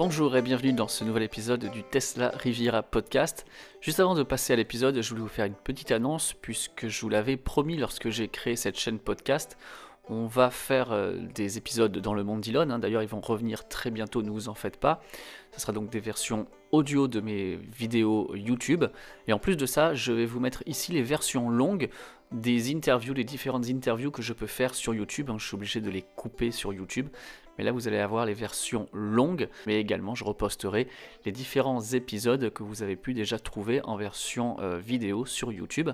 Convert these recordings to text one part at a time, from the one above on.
Bonjour et bienvenue dans ce nouvel épisode du Tesla Riviera Podcast. Juste avant de passer à l'épisode, je voulais vous faire une petite annonce puisque je vous l'avais promis lorsque j'ai créé cette chaîne podcast. On va faire euh, des épisodes dans le monde d'Elon. Hein. D'ailleurs, ils vont revenir très bientôt, ne vous en faites pas. Ce sera donc des versions audio de mes vidéos YouTube. Et en plus de ça, je vais vous mettre ici les versions longues des interviews, les différentes interviews que je peux faire sur YouTube. Hein. Je suis obligé de les couper sur YouTube. Mais là, vous allez avoir les versions longues, mais également je reposterai les différents épisodes que vous avez pu déjà trouver en version euh, vidéo sur YouTube.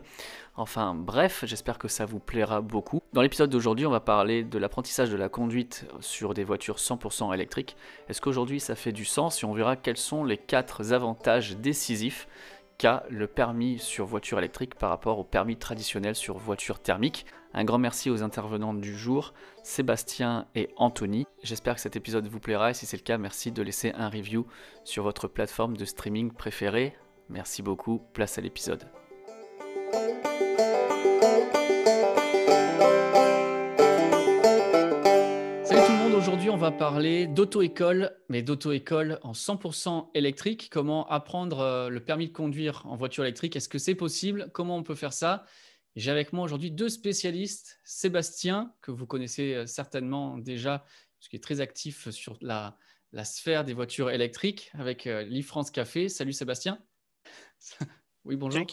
Enfin bref, j'espère que ça vous plaira beaucoup. Dans l'épisode d'aujourd'hui, on va parler de l'apprentissage de la conduite sur des voitures 100% électriques. Est-ce qu'aujourd'hui ça fait du sens? Et on verra quels sont les quatre avantages décisifs qu'a le permis sur voiture électrique par rapport au permis traditionnel sur voiture thermique. Un grand merci aux intervenants du jour, Sébastien et Anthony. J'espère que cet épisode vous plaira et si c'est le cas, merci de laisser un review sur votre plateforme de streaming préférée. Merci beaucoup, place à l'épisode. aujourd'hui, on va parler d'auto-école, mais d'auto-école en 100% électrique. Comment apprendre euh, le permis de conduire en voiture électrique? Est-ce que c'est possible? Comment on peut faire ça? J'ai avec moi aujourd'hui deux spécialistes. Sébastien, que vous connaissez euh, certainement déjà, qui est très actif sur la, sphère des voitures électriques avec euh, l'e-France Café. Salut Sébastien. Oui, bonjour.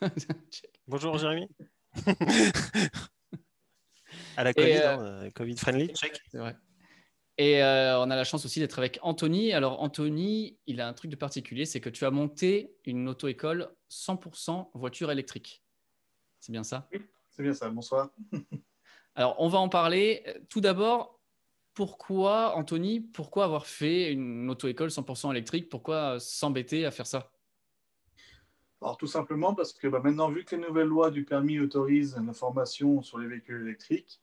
bonjour Jérémy. à la Covid, hein, Covid friendly. C'est vrai. Et euh, on a la chance aussi d'être avec Anthony. Alors Anthony, il a un truc de particulier, c'est que tu as monté une auto-école 100% voiture électrique. C'est bien ça? Oui, c'est bien ça. Bonsoir. Alors on va en parler. Tout d'abord, pourquoi Anthony, pourquoi avoir fait une auto-école 100% électrique? Pourquoi s'embêter à faire ça? Alors tout simplement parce que bah, maintenant, vu que les nouvelles lois du permis autorisent la formation sur les véhicules électriques,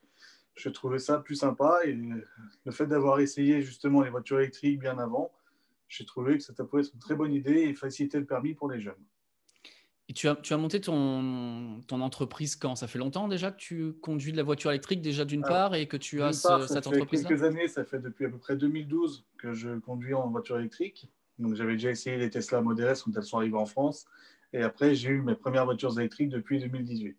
je trouvais ça plus sympa. Et le fait d'avoir essayé justement les voitures électriques bien avant, j'ai trouvé que ça pouvait être une très bonne idée et faciliter le permis pour les jeunes. Et tu as, tu as monté ton, ton entreprise quand? Ça fait longtemps déjà que tu conduis de la voiture électrique, déjà d'une part, et que tu as cette entreprise Ça fait quelques années, ça fait depuis à peu près 2012 que je conduis en voiture électrique. Donc j'avais déjà essayé les Tesla Model S quand elles sont arrivées en France. Et après, j'ai eu mes premières voitures électriques depuis 2018.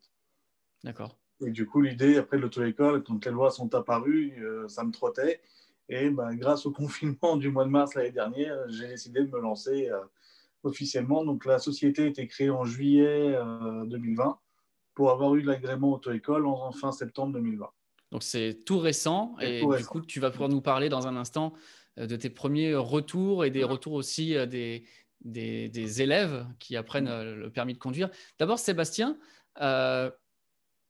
D'accord. Et du coup, l'idée, après l'auto-école, quand les lois sont apparues, euh, ça me trottait. Et ben, grâce au confinement du mois de mars l'année dernière, j'ai décidé de me lancer euh, officiellement. Donc la société a été créée en juillet 2020 euh, pour avoir eu l'agrément auto-école en, fin septembre 2020. Donc c'est tout récent. Et, du coup, tu vas pouvoir nous parler dans un instant de tes premiers retours et des retours aussi des, des, des élèves qui apprennent le permis de conduire. D'abord, Sébastien,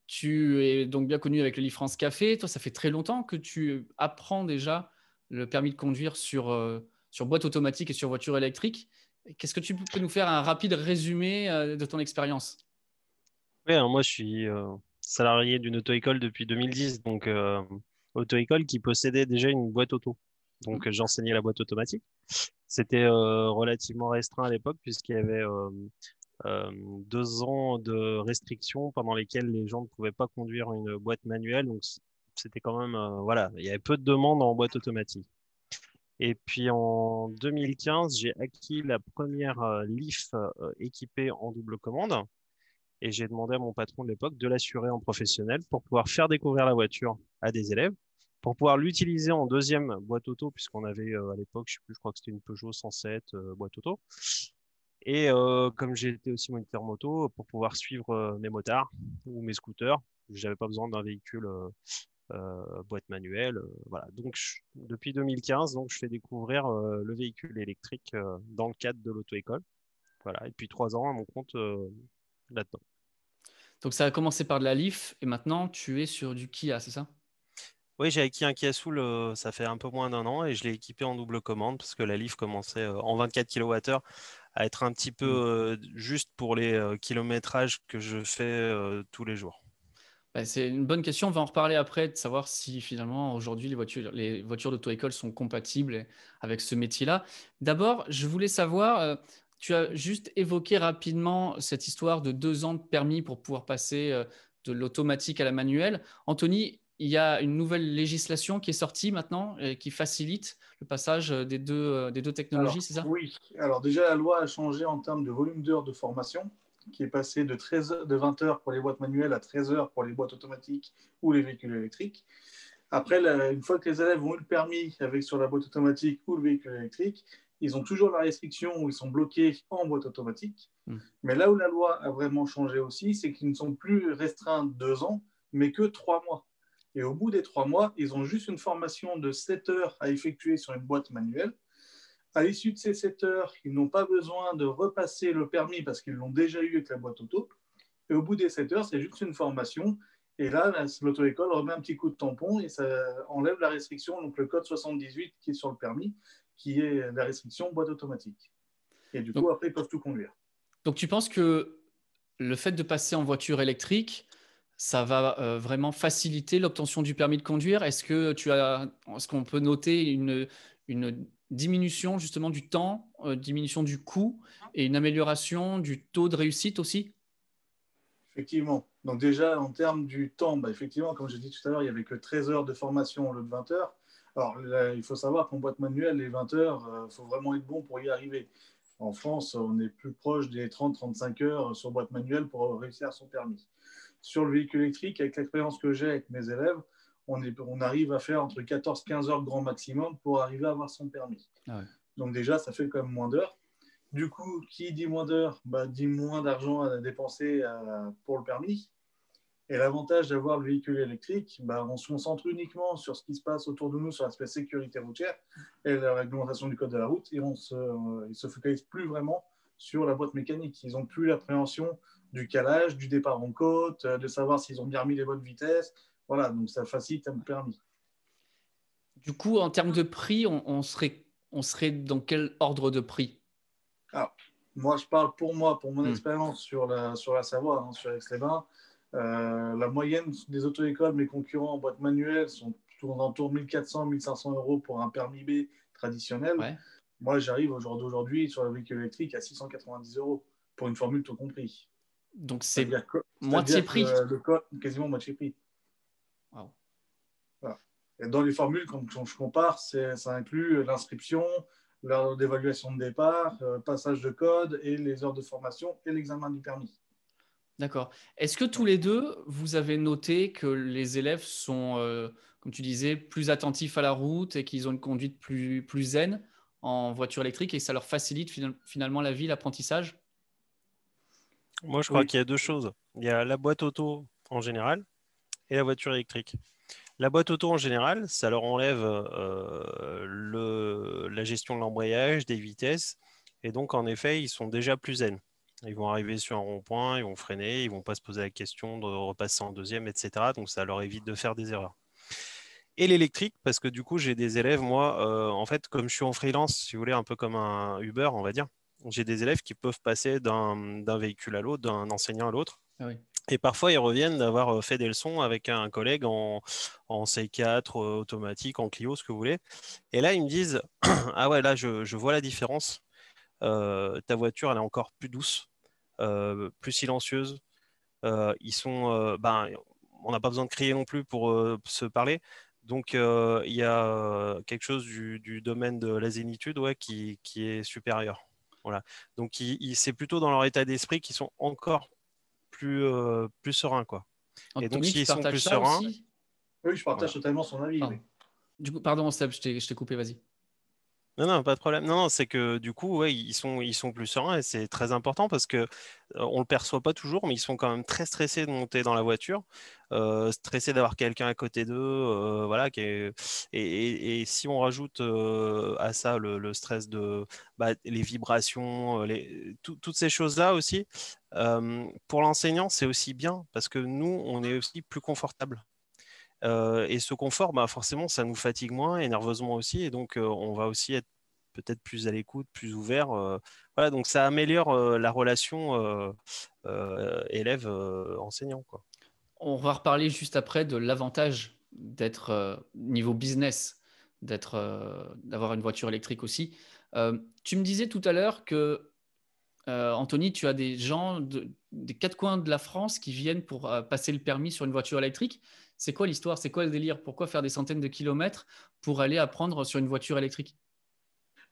tu es donc bien connu avec le France Café. Toi, ça fait très longtemps que tu apprends déjà le permis de conduire sur, euh, sur boîte automatique et sur voiture électrique. Qu'est-ce que tu peux nous faire un rapide résumé euh, de ton expérience? Oui, moi je suis euh, salarié d'une auto-école depuis 2010, donc auto-école qui possédait déjà une boîte auto. Donc mmh. j'enseignais la boîte automatique. C'était relativement restreint à l'époque puisqu'il y avait euh, deux ans de restrictions pendant lesquelles les gens ne pouvaient pas conduire une boîte manuelle. Donc, c'était quand même, euh, voilà, il y avait peu de demandes en boîte automatique. Et puis en 2015, j'ai acquis la première euh, Leaf équipée en double commande. Et j'ai demandé à mon patron de l'époque de l'assurer en professionnel pour pouvoir faire découvrir la voiture à des élèves, pour pouvoir l'utiliser en deuxième boîte auto, puisqu'on avait à l'époque, je je crois que c'était une Peugeot 107 boîte auto. Et euh, comme j'étais aussi moniteur moto, pour pouvoir suivre euh, mes motards ou mes scooters, j'avais pas besoin d'un véhicule euh, boîte manuelle. voilà. Donc depuis 2015, donc je fais découvrir le véhicule électrique dans le cadre de l'auto-école. Voilà. Et depuis trois ans à mon compte là-dedans. Donc ça a commencé par de la Leaf et maintenant tu es sur du Kia, c'est ça? Oui, j'ai acquis un Kia Soul, ça fait un peu moins d'un an et je l'ai équipé en double commande parce que la Leaf commençait en 24 kWh à être un petit peu euh, juste pour les euh, kilométrages que je fais euh, tous les jours C'est une bonne question. On va en reparler après de savoir si finalement aujourd'hui les voitures, les voitures d'auto-école sont compatibles avec ce métier-là. D'abord, je voulais savoir, tu as juste évoqué rapidement cette histoire de deux ans de permis pour pouvoir passer de l'automatique à la manuelle. Anthony, il y a une nouvelle législation qui est sortie maintenant et qui facilite le passage des deux, des deux technologies, c'est ça? Oui, alors déjà la loi a changé en termes de volume d'heures de formation, qui est passé de, 13, de 20 heures pour les boîtes manuelles à 13 heures pour les boîtes automatiques ou les véhicules électriques. Après, une fois que les élèves ont eu le permis avec sur la boîte automatique ou le véhicule électrique, ils ont toujours la restriction où ils sont bloqués en boîte automatique. Hmm. Mais là où la loi a vraiment changé aussi, c'est qu'ils ne sont plus restreints deux ans, mais que trois mois. Et au bout des trois mois, ils ont juste une formation de 7 heures à effectuer sur une boîte manuelle. À l'issue de ces 7 heures, ils n'ont pas besoin de repasser le permis parce qu'ils l'ont déjà eu avec la boîte auto. Et au bout des 7 heures, c'est juste une formation. Et là, l'auto-école remet un petit coup de tampon et ça enlève la restriction, donc le code 78 qui est sur le permis, qui est la restriction boîte automatique. Et du coup, après, ils peuvent tout conduire. Donc tu penses que le fait de passer en voiture électrique, ça va euh, vraiment faciliter l'obtention du permis de conduire? Est-ce que tu as, est-ce qu'on peut noter une, une diminution justement du temps, euh, diminution du coût et une amélioration du taux de réussite aussi? Effectivement. Donc déjà, en termes du temps, bah, effectivement, comme j'ai dit tout à l'heure, il n'y avait que 13 heures de formation au lieu de 20 heures. Alors, il faut savoir qu'en boîte manuelle, les 20 heures, il euh, faut vraiment être bon pour y arriver. En France, on est plus proche des 30-35 heures sur boîte manuelle pour réussir son permis sur le véhicule électrique, avec l'expérience que j'ai avec mes élèves, on, est, on, arrive à faire entre 14-15 heures grand maximum pour arriver à avoir son permis. Ah Donc déjà, ça fait quand même moins d'heures. Du coup, qui dit moins d'heures, bah, dit moins d'argent à dépenser euh, pour le permis. Et l'avantage d'avoir le véhicule électrique, bah, on se concentre uniquement sur ce qui se passe autour de nous, sur l'aspect sécurité routière et la réglementation du code de la route, et on se, euh, se focalise plus vraiment sur la boîte mécanique. Ils n'ont plus l'appréhension du calage, du départ en côte, euh, de savoir s'ils ont bien remis les bonnes vitesses. Voilà, donc ça facilite un permis. Du coup, en termes de prix, on, serait, on serait dans quel ordre de prix? Ah, Moi, je parle pour moi, pour mon hmm. expérience sur la, sur la Savoie, hein, sur Aix-les-Bains. Euh, la moyenne des auto-écoles, mes concurrents en boîte manuelle, sont autour de 1400-1500 euros pour un permis B traditionnel. Moi, j'arrive aujourd'hui sur le véhicule électrique à 690 euros pour une formule tout compris. Donc c'est moitié prix. Le code, quasiment moitié prix. Et dans les formules, quand, je compare, ça inclut l'inscription, l'heure d'évaluation de départ, euh, passage de code et les heures de formation et l'examen du permis. D'accord. Est-ce que tous les deux, vous avez noté que les élèves sont, euh, comme tu disais, plus attentifs à la route et qu'ils ont une conduite plus, plus zen en voiture électrique et que ça leur facilite finalement la vie, l'apprentissage? Moi, je crois qu'il y a deux choses. Il y a la boîte auto en général et la voiture électrique. La boîte auto en général, ça leur enlève euh, la gestion de l'embrayage, des vitesses. Et donc, en effet, ils sont déjà plus zen. Ils vont arriver sur un rond-point, ils vont freiner, ils vont pas se poser la question de repasser en deuxième, etc. Donc, ça leur évite de faire des erreurs. Et l'électrique, parce que du coup, j'ai des élèves, moi, euh, en fait, comme je suis en freelance, si vous voulez, un peu comme un Uber, on va dire, j'ai des élèves qui peuvent passer d'un véhicule à l'autre, d'un enseignant à l'autre. Ah Et parfois, ils reviennent d'avoir fait des leçons avec un collègue en, en C4, euh, automatique, en Clio, ce que vous voulez. Et là, ils me disent Ah ouais, là, je, vois la différence. Ta voiture, elle est encore plus douce, plus silencieuse. ils sont, ben, on n'a pas besoin de crier non plus pour se parler. Donc, il y a quelque chose du, domaine de la zénitude ouais, qui, qui est supérieur. Voilà. Donc, c'est plutôt dans leur état d'esprit qu'ils sont encore plus, euh, plus sereins. Quoi. Et donc, s'ils sont plus sereins. Oui, je partage totalement son avis. Du coup, pardon, Seb, je t'ai coupé, vas-y. Non, non, pas de problème. Non, non c'est que du coup, ils sont, ils sont plus sereins et c'est très important parce que ne on le perçoit pas toujours, mais ils sont quand même très stressés de monter dans la voiture, euh, stressés d'avoir quelqu'un à côté d'eux, euh, voilà. et, si on rajoute euh, à ça le, stress de bah, les vibrations, toutes ces choses-là aussi, pour l'enseignant, c'est aussi bien parce que nous, on est aussi plus confortable. Et ce confort, bah, forcément, ça nous fatigue moins et nerveusement aussi. Et donc, on va aussi être peut-être plus à l'écoute, plus ouvert. Voilà, donc ça améliore la relation élève-enseignant. On va reparler juste après de l'avantage d'être niveau business, d'avoir une voiture électrique aussi. tu me disais tout à l'heure que Anthony, tu as des gens des quatre coins de la France qui viennent pour passer le permis sur une voiture électrique. C'est quoi l'histoire? C'est quoi le délire? Pourquoi faire des centaines de kilomètres pour aller apprendre sur une voiture électrique?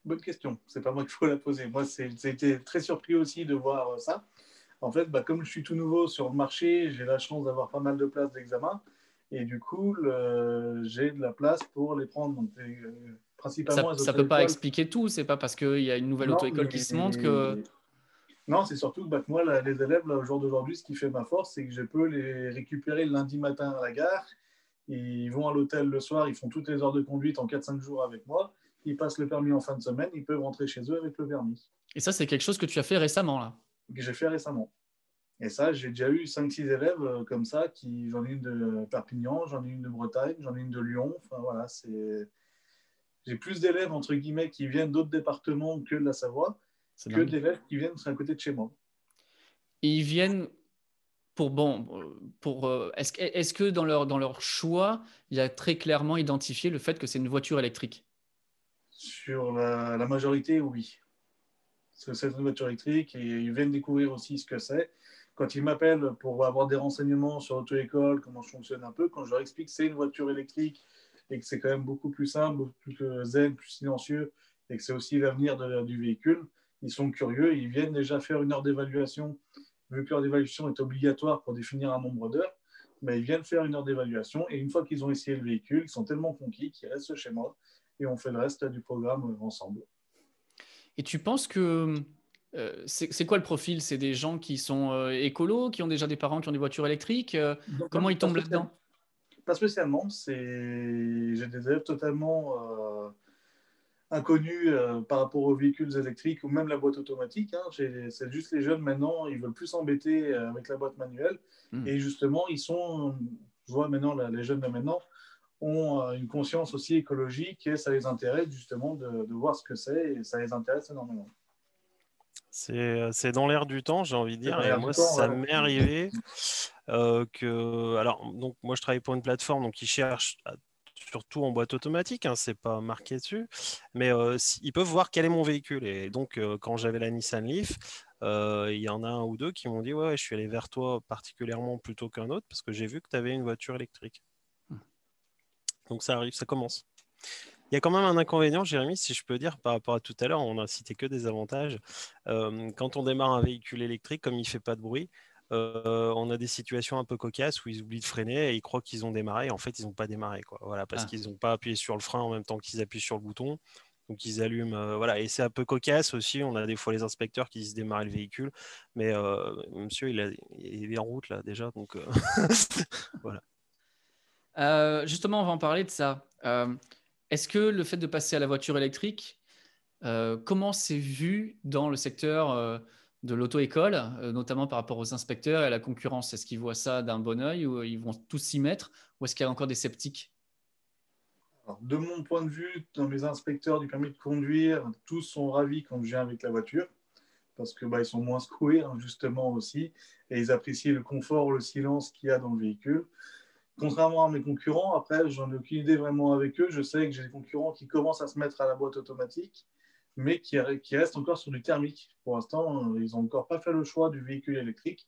Bonne question. C'est pas moi qu'il faut la poser. Moi, j'ai été très surpris aussi de voir ça. En fait, bah, comme je suis tout nouveau sur le marché, j'ai la chance d'avoir pas mal de places d'examen. Et du coup, j'ai de la place pour les prendre. Donc, euh, principalement ça ne peut pas expliquer tout. C'est pas parce qu'il y a une nouvelle auto-école qui se monte que. Non, c'est surtout que bah, moi, les élèves, là, au jour d'aujourd'hui, ce qui fait ma force, c'est que je peux les récupérer le lundi matin à la gare. Ils vont à l'hôtel le soir, ils font toutes les heures de conduite en 4-5 jours avec moi. Ils passent le permis en fin de semaine, ils peuvent rentrer chez eux avec le permis. Et ça, c'est quelque chose que tu as fait récemment, là? Que j'ai fait récemment. Et ça, j'ai déjà eu 5-6 élèves euh, comme ça, qui, j'en ai une de Perpignan, j'en ai une de Bretagne, j'en ai une de Lyon. Enfin voilà, c'est. J'ai plus d'élèves, entre guillemets, qui viennent d'autres départements que de la Savoie, que d'élèves qui viennent à côté de chez moi. ils viennent pour bon, pour euh, est-ce, est que dans leur, dans leur choix, il y a très clairement identifié le fait que c'est une voiture électrique? Sur la, la majorité, oui. C'est une voiture électrique et ils viennent découvrir aussi ce que c'est quand ils m'appellent pour avoir des renseignements sur l'auto-école, comment je fonctionne un peu, quand je leur explique que c'est une voiture électrique et que c'est quand même beaucoup plus simple, beaucoup plus zen, plus silencieux, et que c'est aussi l'avenir du véhicule, ils sont curieux, ils viennent déjà faire une heure d'évaluation, vu que l'heure d'évaluation est obligatoire pour définir un nombre d'heures, mais ils viennent faire une heure d'évaluation, et une fois qu'ils ont essayé le véhicule, ils sont tellement conquis qu'ils restent chez moi, et on fait le reste du programme ensemble. Et tu penses que euh, c'est quoi le profil? C'est des gens qui sont euh, écolos, qui ont déjà des parents qui ont des voitures électriques? Euh, Comment ils tombent là-dedans? Pas spécialement. J'ai des élèves totalement inconnus par rapport aux véhicules électriques ou même la boîte automatique. Hein. C'est juste les jeunes maintenant, ils veulent plus s'embêter avec la boîte manuelle. Hmm. Et justement, ils sont, je vois maintenant les jeunes de maintenant, ont une conscience aussi écologique et ça les intéresse justement de, de voir ce que c'est et ça les intéresse énormément. Euh, c'est dans l'air du temps, j'ai envie de dire. Et moi, ça m'est arrivé euh, que. Alors, donc, moi, je travaille pour une plateforme donc, qui cherche surtout en boîte automatique, hein, c'est pas marqué dessus, mais euh, ils peuvent voir quel est mon véhicule. Et donc, quand j'avais la Nissan Leaf, il y en a un ou deux qui m'ont dit Ouais, je suis allé vers toi particulièrement plutôt qu'un autre parce que j'ai vu que tu avais une voiture électrique. Mmh. Donc, ça arrive, ça commence. Il y a quand même un inconvénient, Jérémy, si je peux dire, par rapport à tout à l'heure, on n'a cité que des avantages. Euh, quand on démarre un véhicule électrique, comme il ne fait pas de bruit, euh, on a des situations un peu cocasses où ils oublient de freiner et ils croient qu'ils ont démarré. En fait, ils n'ont pas démarré. Quoi. Voilà, parce ah. qu'ils n'ont pas appuyé sur le frein en même temps qu'ils appuient sur le bouton. Donc ils allument. Euh, voilà. Et c'est un peu cocasse aussi. On a des fois les inspecteurs qui disent démarrer le véhicule. Mais monsieur, il, il, est en route là déjà. Donc voilà. justement, on va en parler de ça. Est-ce que le fait de passer à la voiture électrique, euh, comment c'est vu dans le secteur euh, de l'auto-école, euh, notamment par rapport aux inspecteurs et à la concurrence. Est-ce qu'ils voient ça d'un bon oeil ou ils vont tous s'y mettre Ou est-ce qu'il y a encore des sceptiques? De mon point de vue, dans mes inspecteurs du permis de conduire, tous sont ravis quand je viens avec la voiture parce qu'ils bah, sont moins secoués, hein, justement aussi, et ils apprécient le confort, le silence qu'il y a dans le véhicule. Contrairement à mes concurrents, après, j'en ai aucune idée vraiment avec eux. Je sais que j'ai des concurrents qui commencent à se mettre à la boîte automatique, mais qui, restent encore sur du thermique. Pour l'instant, ils n'ont encore pas fait le choix du véhicule électrique,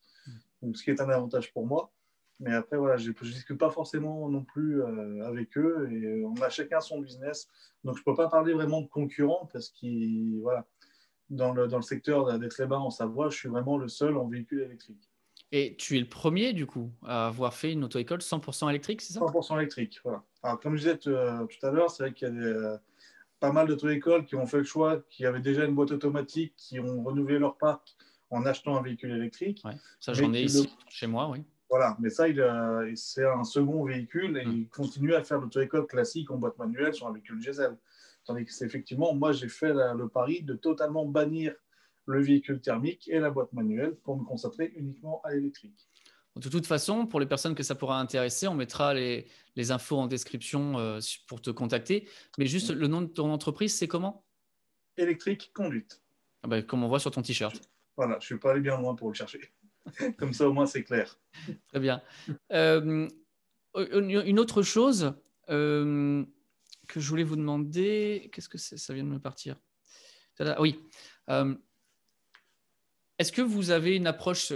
donc, ce qui est un avantage pour moi. Mais après, voilà, je ne discute pas forcément non plus euh, avec eux et on a chacun son business. Donc, je ne peux pas parler vraiment de concurrents parce que voilà, dans, le, dans le secteur d'Aix-les-Bains en Savoie, je suis vraiment le seul en véhicule électrique. Et tu es le premier, du coup, à avoir fait une auto-école 100% électrique, c'est ça? 100% électrique, voilà. Alors, comme je disais euh, tout à l'heure, c'est vrai qu'il y a euh, pas mal d'auto-écoles qui ont fait le choix, qui avaient déjà une boîte automatique, qui ont renouvelé leur parc en achetant un véhicule électrique. ça, j'en ai ici, chez moi, oui. Voilà, mais ça, c'est un second véhicule et hum. il continue à faire l'auto-école classique en boîte manuelle sur un véhicule diesel. Tandis que c'est effectivement, moi, j'ai fait le pari de totalement bannir le véhicule thermique et la boîte manuelle pour me concentrer uniquement à l'électrique. De toute façon, pour les personnes que ça pourra intéresser, on mettra les, infos en description euh, pour te contacter. Mais juste, le nom de ton entreprise, c'est comment? Électrique Conduite. Ah bah, comme on voit sur ton t-shirt. Voilà, je ne suis pas allé bien loin pour le chercher. comme ça, au moins, c'est clair. Très bien. Euh, une autre chose euh, que je voulais vous demander, qu'est-ce que c'est? Ça vient de me partir. Oui. Est-ce que vous avez une approche,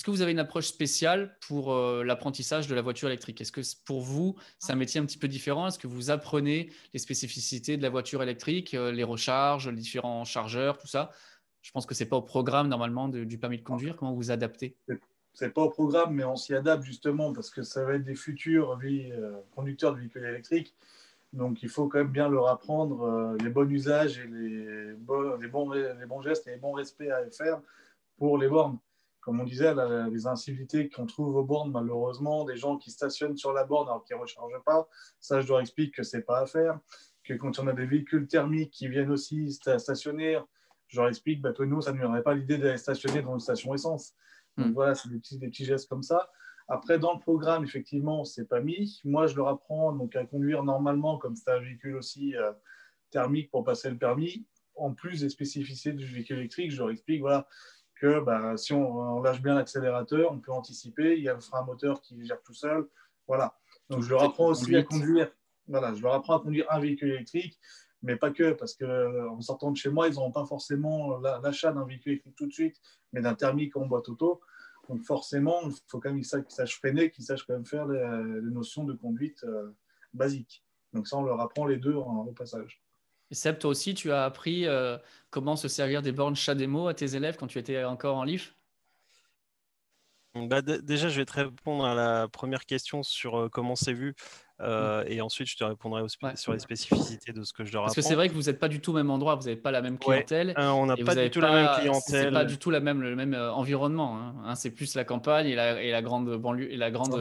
est-ce que vous avez une approche spéciale pour euh, l'apprentissage de la voiture électrique? Est-ce que pour vous, c'est un métier un petit peu différent? Est-ce que vous apprenez les spécificités de la voiture électrique, euh, les recharges, les différents chargeurs, tout ça? Je pense que ce n'est pas au programme normalement du permis de conduire. Comment vous adaptez? C'est pas au programme, mais on s'y adapte justement parce que ça va être des futurs euh, conducteurs de véhicules électriques. Donc il faut quand même bien leur apprendre les bons usages et les, bons, les, bons, les bons gestes et les bons respects à faire pour les bornes. Comme on disait, les incivilités qu'on trouve aux bornes, malheureusement, des gens qui stationnent sur la borne alors qu'ils ne rechargent pas, ça je leur explique que ce n'est pas à faire. Que quand on a des véhicules thermiques qui viennent aussi stationner, je leur explique bah, que nous, ça ne aurait pas l'idée d'aller stationner dans une station essence. Donc hmm. voilà, c'est des petits, des petits gestes comme ça. Après, dans le programme, effectivement, c'est pas mis. Moi, je leur apprends donc, à conduire normalement, comme c'est un véhicule aussi euh, thermique pour passer le permis. En plus des spécificités du véhicule électrique, je leur explique voilà, que bah, si on, lâche bien l'accélérateur, on peut anticiper. Il y a le frein moteur qui gère tout seul. Voilà. Donc, je leur apprends aussi à conduire. Voilà, je leur apprends à conduire un véhicule électrique mais pas que, parce qu'en euh, sortant de chez moi, ils n'auront pas forcément l'achat d'un véhicule électrique tout de suite, mais d'un thermique en boîte auto. Donc forcément, il faut quand même qu'ils sachent freiner, qu'ils sachent quand même faire les, notions de conduite euh, basiques. Donc ça, on leur apprend les deux en, au passage. Et Seb, toi aussi, tu as appris euh, comment se servir des bornes chat démo à tes élèves quand tu étais encore en LIF bah, déjà, je vais te répondre à la première question sur comment c'est vu. Euh, et ensuite, je te répondrai sur les spécificités de ce que je leur apprends. Parce que c'est vrai que vous n'êtes pas du tout au même endroit, vous n'avez pas la même clientèle. Euh, on n'a pas du tout la même clientèle. C'est pas du tout la même, le même euh, environnement. Hein. Hein, c'est plus la campagne et la, et la grande banlieue et la grande,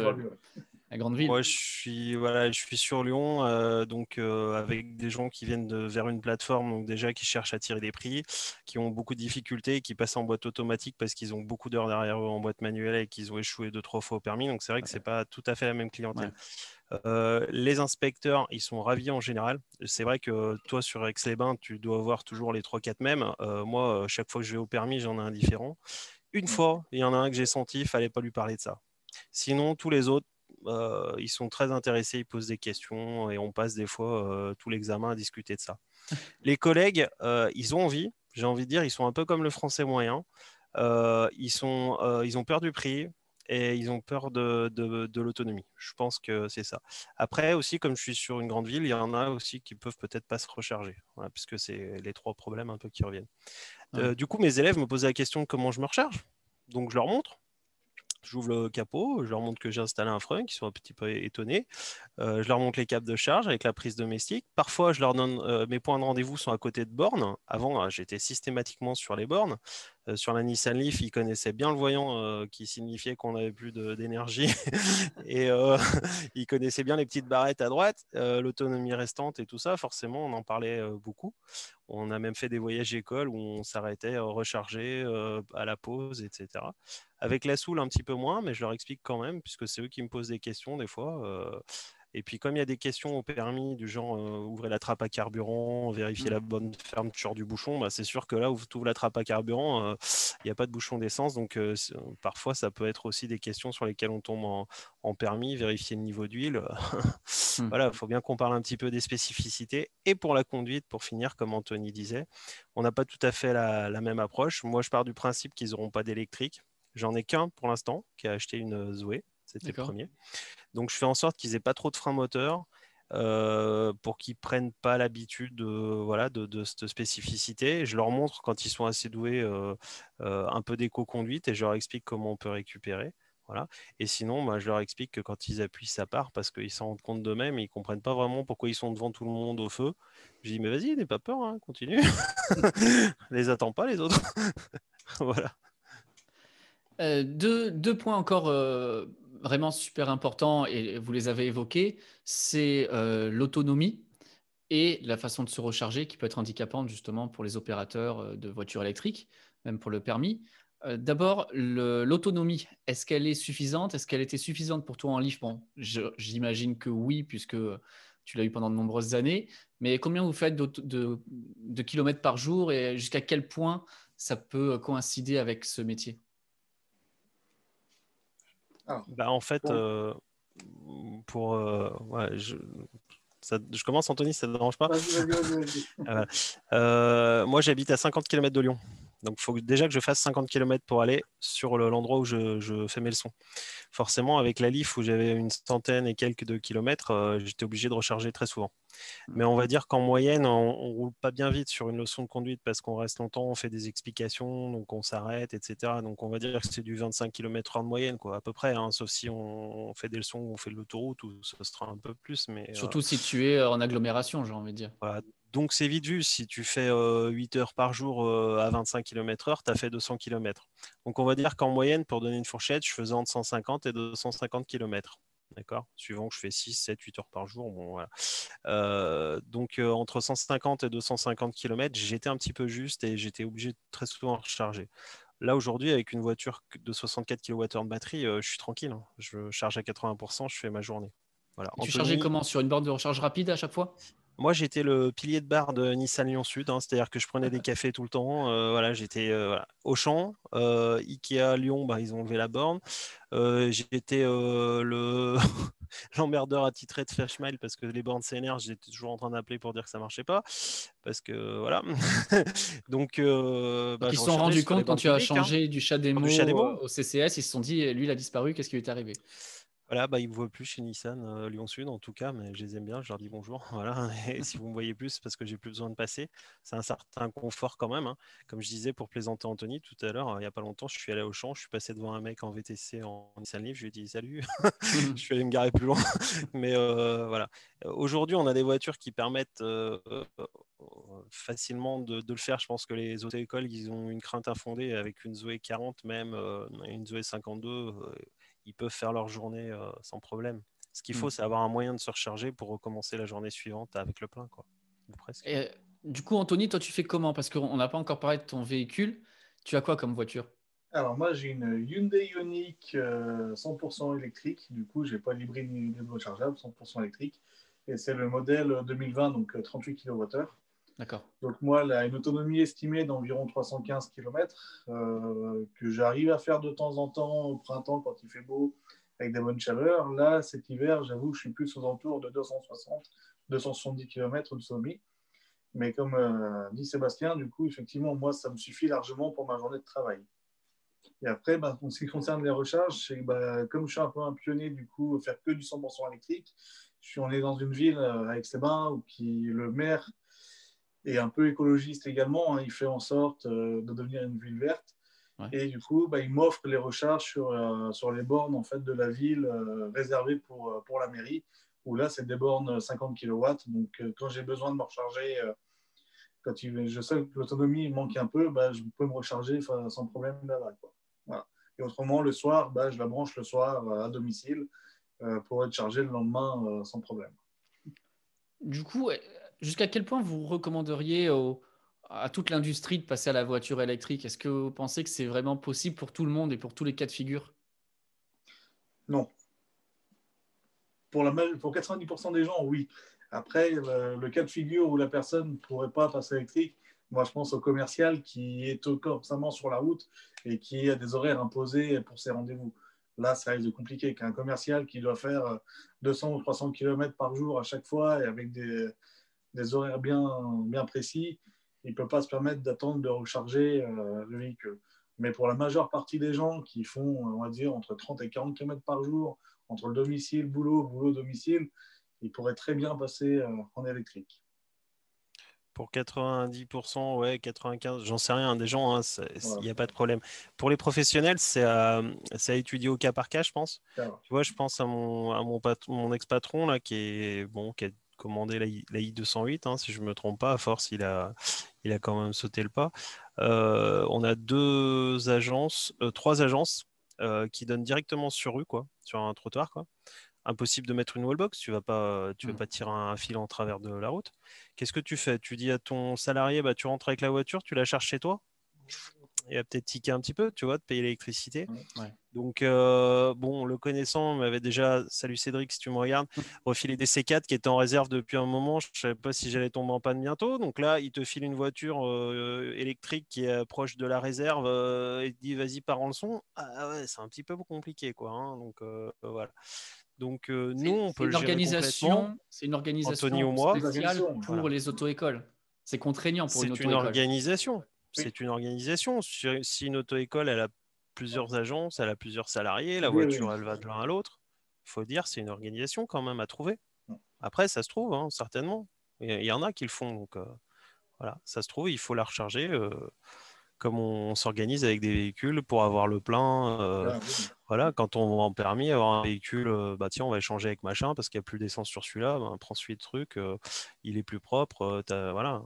la grande ville. Moi, je suis, voilà, je suis sur Lyon, donc avec des gens qui viennent de, vers une plateforme, donc déjà qui cherchent à tirer des prix, qui ont beaucoup de difficultés, qui passent en boîte automatique parce qu'ils ont beaucoup d'heures derrière eux en boîte manuelle et qu'ils ont échoué deux trois fois au permis. Donc c'est vrai que c'est pas tout à fait la même clientèle. Euh, les inspecteurs, ils sont ravis en général. C'est vrai que toi, sur Aix-les-Bains, tu dois avoir toujours les 3-4 mêmes. Euh, moi, chaque fois que je vais au permis, j'en ai un différent. Une fois, il y en a un que j'ai senti, il fallait pas lui parler de ça. Sinon, tous les autres, euh, ils sont très intéressés, ils posent des questions et on passe des fois tout l'examen à discuter de ça. Les collègues, ils ont envie, j'ai envie de dire, ils sont un peu comme le français moyen. ils, sont, ils ont peur du prix, et ils ont peur de, de, l'autonomie. Je pense que c'est ça. Après aussi, comme je suis sur une grande ville, il y en a aussi qui peuvent peut-être pas se recharger, puisque c'est les trois problèmes un peu qui reviennent. Euh, du coup, mes élèves me posaient la question de comment je me recharge. Donc je leur montre. J'ouvre le capot, je leur montre que j'ai installé un frein, qui sont un petit peu étonnés. Euh, je leur montre les câbles de charge avec la prise domestique. Parfois, je leur donne euh, mes points de rendez-vous sont à côté de bornes. Avant, j'étais systématiquement sur les bornes. Euh, sur la Nissan Leaf, ils connaissaient bien le voyant euh, qui signifiait qu'on n'avait plus d'énergie. et euh, ils connaissaient bien les petites barrettes à droite, l'autonomie restante et tout ça. Forcément, on en parlait beaucoup. On a même fait des voyages école où on s'arrêtait recharger à la pause, etc. Avec la Soul, un petit peu moins, mais je leur explique quand même, puisque c'est eux qui me posent des questions des fois. Et puis, comme il y a des questions au permis du genre euh, ouvrez la trappe à carburant, vérifier mmh. la bonne fermeture du bouchon, bah, c'est sûr que là où tu ouvres la trappe à carburant, euh, il n'y a pas de bouchon d'essence. Donc, euh, parfois, ça peut être aussi des questions sur lesquelles on tombe en, permis, vérifier le niveau d'huile. Mmh. Voilà, il faut bien qu'on parle un petit peu des spécificités. Et pour la conduite, pour finir, comme Anthony disait, on n'a pas tout à fait la, la, même approche. Moi, je pars du principe qu'ils n'auront pas d'électrique. J'en ai qu'un pour l'instant qui a acheté une Zoé. C'était le premier. Donc, je fais en sorte qu'ils n'aient pas trop de frein moteur euh, pour qu'ils prennent pas l'habitude de, voilà, de, cette spécificité. Je leur montre quand ils sont assez doués euh, euh, un peu d'éco-conduite et je leur explique comment on peut récupérer. Voilà. Et sinon, bah, je leur explique que quand ils appuient, ça part parce qu'ils s'en rendent compte d'eux-mêmes et ils ne comprennent pas vraiment pourquoi ils sont devant tout le monde au feu. Je dis, mais vas-y, n'aie pas peur, hein, continue. les attends pas, les autres. voilà. Deux, deux, points encore vraiment super important, et vous les avez évoqués, c'est euh, l'autonomie et la façon de se recharger qui peut être handicapante justement pour les opérateurs euh, de voitures électriques, même pour le permis. Euh, d'abord, l'autonomie, est-ce qu'elle est suffisante? Est-ce qu'elle était suffisante pour toi en livre Bon, j'imagine que oui, puisque tu l'as eu pendant de nombreuses années. Mais combien vous faites de kilomètres par jour et jusqu'à quel point ça peut coïncider avec ce métier? Bah, en fait, euh, pour. Euh, ouais, je, je, commence, Anthony, ça ne te dérange pas ah, euh, Moi, j'habite à 50 km de Lyon. Donc, il faut déjà que je fasse 50 km pour aller sur l'endroit où je, fais mes leçons. Forcément, avec la LIF où j'avais une centaine et quelques de kilomètres, euh, j'étais obligé de recharger très souvent. Mais on va dire qu'en moyenne, on, ne roule pas bien vite sur une leçon de conduite parce qu'on reste longtemps, on fait des explications, donc on s'arrête, etc. Donc on va dire que c'est du 25 km/h de moyenne, quoi, à peu près. Hein, sauf si on, fait des leçons, on fait de l'autoroute, ou ce sera un peu plus. Mais, Surtout si tu es en agglomération, j'ai envie de dire. Voilà. Donc c'est vite vu, si tu fais 8 heures par jour à 25 km/h, tu as fait 200 km. Donc on va dire qu'en moyenne, pour donner une fourchette, je faisais entre 150 et 250 km. D'accord Suivant que je fais 6, 7, 8 heures par jour. Bon, voilà. donc entre 150 et 250 km, j'étais un petit peu juste et j'étais obligé de très souvent recharger. Là aujourd'hui, avec une voiture de 64 kWh de batterie, je suis tranquille. Hein. Je charge à 80%, je fais ma journée. Voilà. tu chargeais comment? Sur une borne de recharge rapide à chaque fois? Moi, j'étais le pilier de bar de Nissan Lyon Sud, hein, c'est-à-dire que je prenais des cafés tout le temps. Euh, voilà, j'étais euh, au champ. Euh, Ikea Lyon, bah, ils ont levé la borne. j'étais le l'emmerdeur attitré de Flashmile parce que les bornes CNR, j'étais toujours en train d'appeler pour dire que ça marchait pas, parce que voilà. Donc, bah, ils se sont rendus compte quand tu as hein. changé du chat démo, au CCS, ils se sont dit, lui, il a disparu, qu'est-ce qui lui est arrivé? Voilà, bah, ils ne me voient plus chez Nissan euh, Lyon Sud en tout cas, mais je les aime bien, je leur dis bonjour. Voilà. Et si vous me voyez plus, c'est parce que j'ai plus besoin de passer. C'est un certain confort quand même. Hein. Comme je disais pour plaisanter Anthony tout à l'heure, il n'y a pas longtemps, je suis allé au champ, je suis passé devant un mec en VTC en Nissan Leaf, je lui ai dit salut, je suis allé me garer plus loin. mais euh, voilà. Aujourd'hui, on a des voitures qui permettent euh, facilement de, le faire. Je pense que les auto-écoles, ils ont une crainte infondée avec une Zoé 40, même une Zoé 52 ils peuvent faire leur journée euh, sans problème. Ce qu'il faut, mm. c'est avoir un moyen de se recharger pour recommencer la journée suivante avec le plein, quoi. presque. Et, du coup, Anthony, toi, tu fais comment? Parce qu'on n'a pas encore parlé de ton véhicule. Tu as quoi comme voiture? Alors, moi, j'ai une Hyundai Ioniq 100% euh, électrique. Du coup, je n'ai pas l'hybride ni le rechargeable, 100% électrique. Et c'est le modèle 2020, donc 38 euh, kWh. D'accord. Donc moi, a une autonomie estimée d'environ 315 km euh, que j'arrive à faire de temps en temps au printemps quand il fait beau avec des bonnes chaleurs. Là, cet hiver, j'avoue, je suis plus aux alentours de 260, 270 km d'autonomie. Mais comme euh, dit Sébastien, du coup, effectivement, moi, ça me suffit largement pour ma journée de travail. Et après, bah, en ce qui concerne les recharges, bah, comme je suis un peu un pionnier, du coup, faire que du 100% électrique, je on est dans une ville euh, avec ses bains où qui, le maire et un peu écologiste également. Hein. il fait en sorte euh, de devenir une ville verte. Et du coup, bah, il m'offre les recharges sur, euh, sur les bornes en fait, de la ville euh, réservées pour, pour la mairie, où là, c'est des bornes 50 kW. Donc, quand j'ai besoin de me recharger, quand il, je sais que l'autonomie manque un peu, bah, je peux me recharger sans problème là-bas. Voilà. Et autrement, le soir, bah, je la branche le soir à domicile pour être chargé le lendemain sans problème. Du coup, jusqu'à quel point vous recommanderiez à toute l'industrie de passer à la voiture électrique? Est-ce que vous pensez que c'est vraiment possible pour tout le monde et pour tous les cas de figure? Non. Pour, la, pour 90% des gens, oui. Après, le, cas de figure où la personne ne pourrait pas passer électrique, moi je pense au commercial qui est constamment sur la route et qui a des horaires imposés pour ses rendez-vous. Là, ça risque de compliquer qu'un commercial qui doit faire 200 ou 300 km par jour à chaque fois et avec des, des horaires bien, bien précis, il ne peut pas se permettre d'attendre de recharger euh, le véhicule. Mais pour la majeure partie des gens qui font, on va dire, entre 30 et 40 km par jour, entre le domicile, boulot, boulot, domicile, ils pourraient très bien passer euh, en électrique. Pour 90%, ouais, 95%, j'en sais rien, des gens, il hein, n'y a pas de problème. Pour les professionnels, c'est à, étudier au cas par cas, je pense. Tu vois, je pense à mon, à mon, mon ex-patron, là, qui est, bon, qui est commandé la, I, 208 hein, si je ne me trompe pas. À force, il a, il a quand même sauté le pas. Euh, on a deux agences, euh, trois agences euh, qui donnent directement sur rue, quoi, sur un trottoir. Quoi. Impossible de mettre une wallbox, tu vas pas, tu vas mmh. pas tirer un, fil en travers de la route. Qu'est-ce que tu fais? Tu dis à ton salarié, bah, tu rentres avec la voiture, tu la charges chez toi? Il va peut-être tiquer un petit peu, tu vois, de payer l'électricité. Donc, euh, bon, le connaissant m'avait déjà, salut Cédric, si tu me regardes, refilé des C4 qui étaient en réserve depuis un moment. Je ne savais pas si j'allais tomber en panne bientôt. Donc là, il te file une voiture euh, électrique qui est proche de la réserve euh, et te dit, vas-y, pars en leçon. Ah ouais, c'est un petit peu compliqué, quoi. Hein. donc, voilà. Donc, nous, on peut le gérer organisation, C'est une organisation spéciale pour les auto-écoles. C'est contraignant pour une auto-école. C'est une organisation. C'est une organisation. Si une auto-école, elle a plusieurs agences, elle a plusieurs salariés, la voiture, oui. elle va de l'un à l'autre. Il faut dire, c'est une organisation quand même à trouver. Après, ça se trouve, hein, certainement. Il y- en a qui le font. Donc, euh, voilà, ça se trouve, il faut la recharger euh, comme on, s'organise avec des véhicules pour avoir le plein. euh, Ah, oui. voilà, quand on en permis, avoir un véhicule, bah tiens, on va échanger avec machin parce qu'il n'y a plus d'essence sur celui-là, ben, prends celui de truc, il est plus propre, voilà.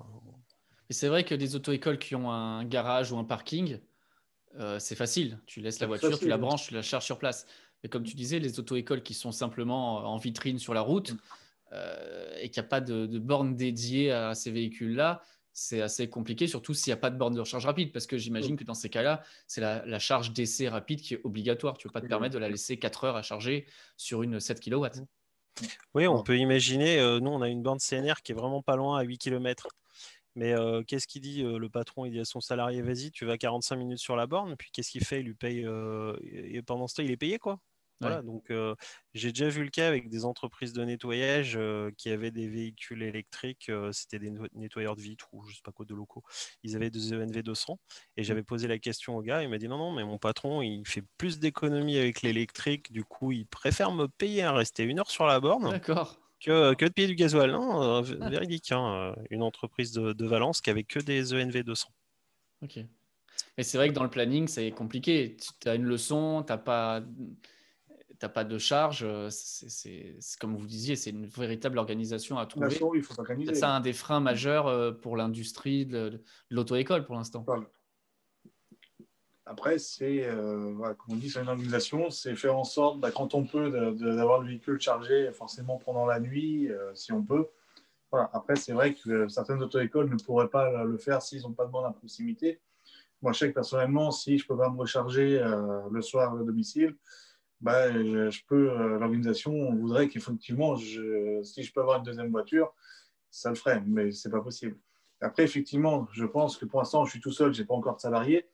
Et c'est vrai que des auto-écoles qui ont un garage ou un parking, euh, c'est facile. Tu laisses la voiture, tu la branches, tu la charges sur place. Mais comme tu disais, les auto-écoles qui sont simplement en vitrine sur la route euh, et qu'il n'y a pas de, de borne dédiée à ces véhicules-là, c'est assez compliqué, surtout s'il n'y a pas de borne de recharge rapide. Parce que j'imagine que dans ces cas-là, c'est la, la charge d'essai rapide qui est obligatoire. Tu ne peux pas te permettre de la laisser 4 heures à charger sur une 7 kW. Oui, on peut imaginer, euh, nous on a une borne CNR qui est vraiment pas loin à 8 km. Mais euh, qu'est-ce qu'il dit euh, le patron? Il dit à son salarié, vas-y, tu vas 45 minutes sur la borne, puis qu'est-ce qu'il fait? Il lui paye, euh, et pendant ce temps, il est payé quoi. Voilà, donc j'ai déjà vu le cas avec des entreprises de nettoyage qui avaient des véhicules électriques, c'était des nettoyeurs de vitres ou je sais pas quoi de locaux. Ils avaient des ENV 200 et j'avais posé la question au gars, il m'a dit non non, mais mon patron il fait plus d'économies avec l'électrique, du coup il préfère me payer à rester une heure sur la borne D'accord. Que, que de payer du gasoil. Non, euh, véridique, hein, euh, une entreprise de, de Valence qui avait que des E ENV 200. Ok. Mais c'est vrai que dans le planning, c'est compliqué. Tu as une leçon, tu n'as pas, t'as pas de charge. euh, C'est comme vous disiez, c'est une véritable organisation à trouver. C'est ça un des freins majeurs euh, pour l'industrie de, de l'auto-école pour l'instant. Voilà. Après, c'est, euh, comme on dit, c'est une organisation, c'est faire en sorte, bah, quand on peut, d'avoir le véhicule chargé forcément pendant la nuit, euh, si on peut. Voilà. Après, c'est vrai que euh, certaines auto-écoles ne pourraient pas le faire s'ils n'ont pas de borne à proximité. Moi, je sais que personnellement, si je ne peux pas me recharger le soir à domicile, bah, je, peux, l'organisation voudrait qu'effectivement, si je peux avoir une deuxième voiture, ça le ferait, mais ce n'est pas possible. Après, effectivement, je pense que pour l'instant, je suis tout seul, je n'ai pas encore de salarié.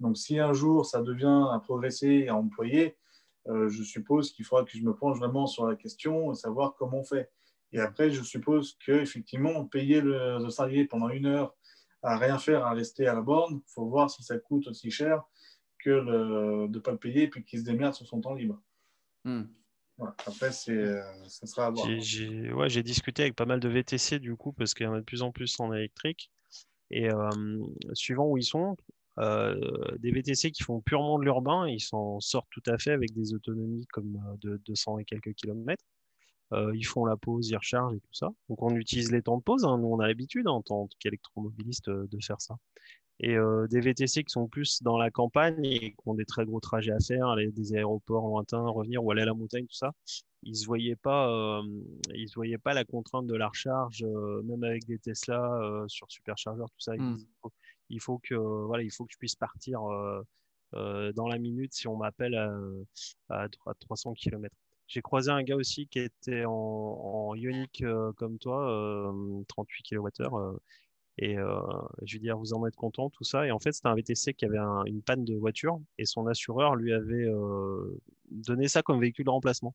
Donc, si un jour ça devient à progresser et à employer, euh, je suppose qu'il faudra que je me penche vraiment sur la question et savoir comment on fait. Et après, je suppose qu'effectivement, payer le, le salarié pendant une heure à rien faire, à rester à la borne, il faut voir si ça coûte aussi cher que le- de ne pas le payer et puis qu'il se démerde sur son temps libre. Hmm. Après, euh, ça sera à voir. J'ai- ouais, discuté avec pas mal de VTC du coup, parce qu'il y en a de plus en plus en électrique. Et euh, suivant où ils sont, des VTC qui font purement de l'urbain, ils s'en sortent tout à fait avec des autonomies comme euh, de 200 et quelques kilomètres. Euh, ils font la pause, ils rechargent et tout ça. Donc on utilise les temps de pause. hein. Nous, on a l'habitude en tant qu'électromobiliste euh, de faire ça. Et euh, des VTC qui sont plus dans la campagne et qui ont des très gros trajets à faire, aller des aéroports lointains, revenir ou aller à la montagne, tout ça, ils se voyaient pas, euh, ils voyaient pas la contrainte de la recharge, euh, même avec des Tesla euh, sur superchargeur, tout ça. Ils il, faut, que voilà, il faut que je puisse partir euh, euh, dans la minute si on m'appelle à, à, tro- à 300 km. J'ai croisé un gars aussi qui était en, en Ioniq euh, comme toi, euh, 38 kWh. Et euh, je lui dis, Ah, vous en êtes content, tout ça. Et en fait, c'était un VTC qui avait un- une panne de voiture et son assureur lui avait euh, donné ça comme véhicule de remplacement.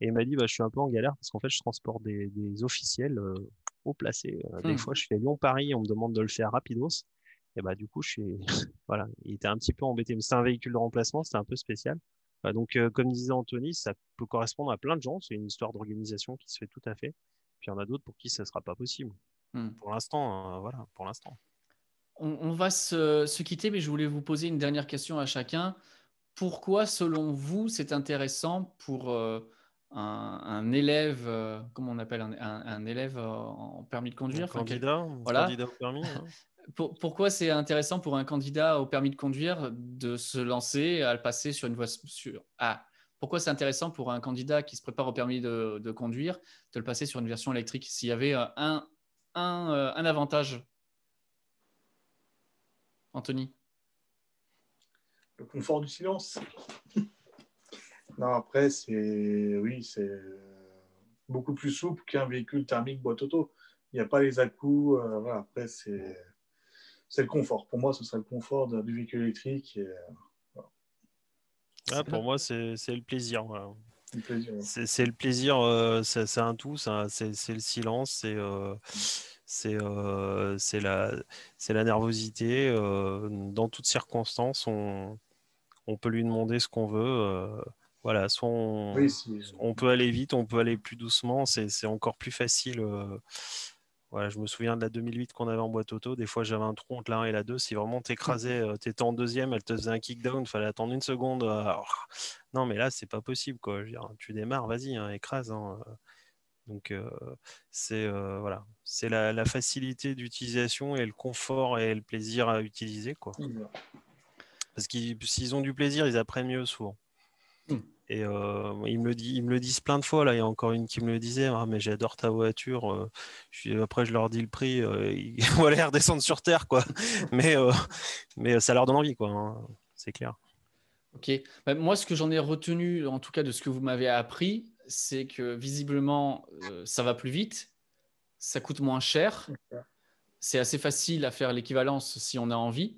Et il m'a dit, bah, je suis un peu en galère parce qu'en fait, je transporte des, des officiels euh, haut placés. Des Hmm. fois, je fais Lyon-Paris, on me demande de le faire rapidos. Et bah, du coup, je suis. voilà, il était un petit peu embêté. Mais c'était un véhicule de remplacement, c'était un peu spécial. Bah, donc, euh, comme disait Anthony, ça peut correspondre à plein de gens. C'est une histoire d'organisation qui se fait tout à fait. Puis il y en a d'autres pour qui ça ne sera pas possible. Hmm. Pour l'instant, euh, voilà, pour l'instant. On, on va se, se quitter, mais je voulais vous poser une dernière question à chacun. Pourquoi, selon vous, c'est intéressant pour euh, un, un élève, euh, comment on appelle un, un- un élève en permis de conduire? Enfin, quel- candidat, un voilà. candidat au permis. hein. Pour- Pourquoi c'est intéressant pour un candidat au permis de conduire de se lancer à le passer sur une voie sur ah, pourquoi c'est intéressant pour un candidat qui se prépare au permis de, de conduire de le passer sur une version électrique S'il y avait euh, un, un, euh, un avantage, Anthony Le confort du silence. non, après, c'est oui, c'est beaucoup plus souple qu'un véhicule thermique boîte auto. Il n'y a pas les à-coups. euh, voilà. Après, c'est c'est le confort. Pour moi, ce serait le confort du véhicule électrique. et, Ah, pour moi, c'est c'est le plaisir. voilà. C'est le plaisir, euh, c'est un tout, c'est le silence, c'est euh, euh, c'est la, la nervosité. dans toutes circonstances, on, on, peut lui demander ce qu'on veut. voilà, soit on, on, peut aller vite, on peut aller plus doucement, c'est encore plus facile voilà, je me souviens de la 2008 qu'on avait en boîte auto. Des fois, j'avais un trou entre la 1 et la 2. Si vraiment t'écrasais, euh, t'étais en deuxième, elle te faisait un kickdown, il fallait attendre une seconde. Euh, non, mais là, c'est pas possible. Quoi. tu démarres, vas-y, hein, écrase. Hein, euh. Donc, c'est voilà, c'est la, facilité d'utilisation et le confort et le plaisir à utiliser. Quoi. Parce qu'ils s'ils ont du plaisir, ils apprennent mieux souvent. Mmh. Et euh, ils, me le ils me le disent plein de fois. Là, il y a encore une qui me le disait ah, Mais j'adore ta voiture. Euh, après, je leur dis le prix. Euh, ils vont aller redescendre sur terre. Quoi. mais, mais ça leur donne envie. Quoi, hein, C'est clair. Ok. Bah, moi, ce que j'en ai retenu, en tout cas de ce que vous m'avez appris, c'est que visiblement, ça va plus vite. Ça coûte moins cher. C'est assez facile à faire l'équivalence si on a envie.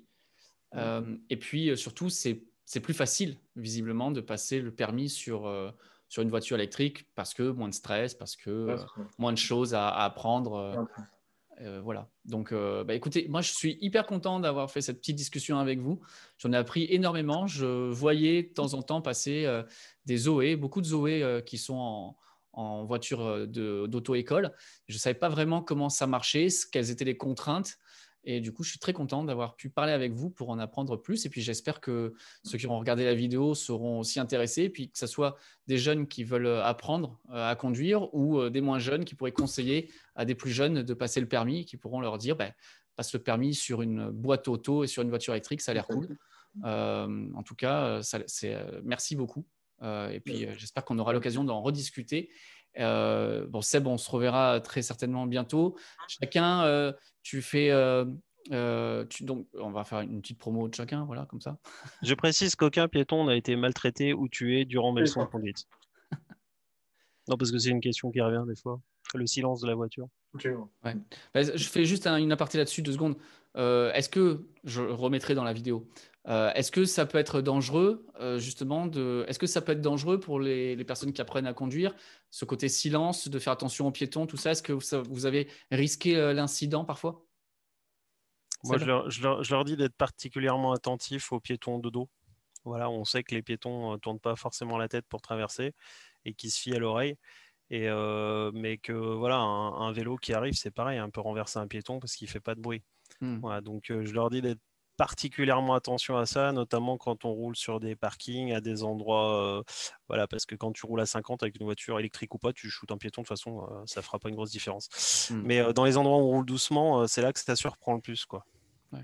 et puis, surtout, c'est c'est plus facile, visiblement, de passer le permis sur, euh, sur une voiture électrique parce que moins de stress, parce que euh, moins de choses à, apprendre. Euh, voilà. Donc, bah, écoutez, moi, je suis hyper content d'avoir fait cette petite discussion avec vous. J'en ai appris énormément. Je voyais de temps en temps passer des Zoé, beaucoup de Zoé qui sont en, en voiture d'auto-école. Je ne savais pas vraiment comment ça marchait, quelles étaient les contraintes. Et du coup, je suis très content d'avoir pu parler avec vous pour en apprendre plus. Et puis, j'espère que ceux qui auront regardé la vidéo seront aussi intéressés. Et puis, que ce soit des jeunes qui veulent euh, apprendre euh, à conduire ou euh, des moins jeunes qui pourraient conseiller à des plus jeunes de passer le permis, qui pourront leur dire ben, passe le permis sur une boîte auto et sur une voiture électrique, ça a l'air cool. en tout cas, merci beaucoup. et puis, j'espère qu'on aura l'occasion d'en rediscuter. Bon, Seb, on se reverra très certainement bientôt. Chacun tu fais. Euh, euh, donc, on va faire une petite promo de chacun, voilà, comme ça. Je précise qu'aucun piéton n'a été maltraité ou tué durant mes leçons de conduite. non, parce que c'est une question qui revient des fois. Le silence de la voiture. Ouais. Bah, je fais juste une aparté là-dessus, deux secondes. Euh, est-ce que, je remettrai dans la vidéo, est-ce que ça peut être dangereux, justement, de... est-ce que ça peut être dangereux pour les, les, personnes qui apprennent à conduire, ce côté silence, de faire attention aux piétons, tout ça? Est-ce que vous, avez risqué l'incident parfois? Moi, je leur, je, leur, dis d'être particulièrement attentifs aux piétons de dos. Voilà, on sait que les piétons ne tournent pas forcément la tête pour traverser et qui se fient à l'oreille. Et mais que voilà, un, vélo qui arrive, c'est pareil, un peu renverser un piéton parce qu'il fait pas de bruit. Mmh. Voilà, donc je leur dis d'être particulièrement attention à ça, notamment quand on roule sur des parkings, à des endroits. Euh, voilà, parce que quand tu roules à 50 avec une voiture électrique ou pas, tu shootes un piéton, de toute façon, euh, ça fera pas une grosse différence. Hmm. Mais euh, dans les endroits où on roule doucement, c'est là que ça surprend le plus. Quoi.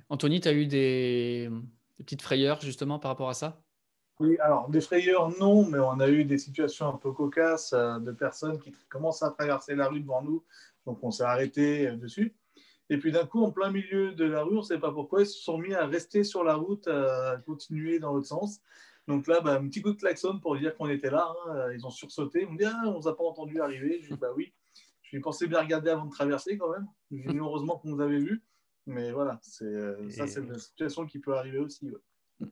Anthony, tu as eu des... petites frayeurs justement par rapport à ça? Oui, alors des frayeurs, non, mais on a eu des situations un peu cocasses de personnes qui commencent à traverser la rue devant nous, donc on s'est arrêté dessus. Et puis d'un coup, en plein milieu de la rue, on ne sait pas pourquoi, ils se sont mis à rester sur la route, à continuer dans l'autre sens. Donc là, bah, un petit coup de klaxon pour dire qu'on était là. Hein. Ils ont sursauté. Ils m'ont dit ah, on ne vous a pas entendu arriver. Je dis bah oui. Je pensé bien regarder avant de traverser quand même. heureusement qu'on nous avait vu. Mais voilà, c'est euh, ça, c'est une situation qui peut arriver aussi.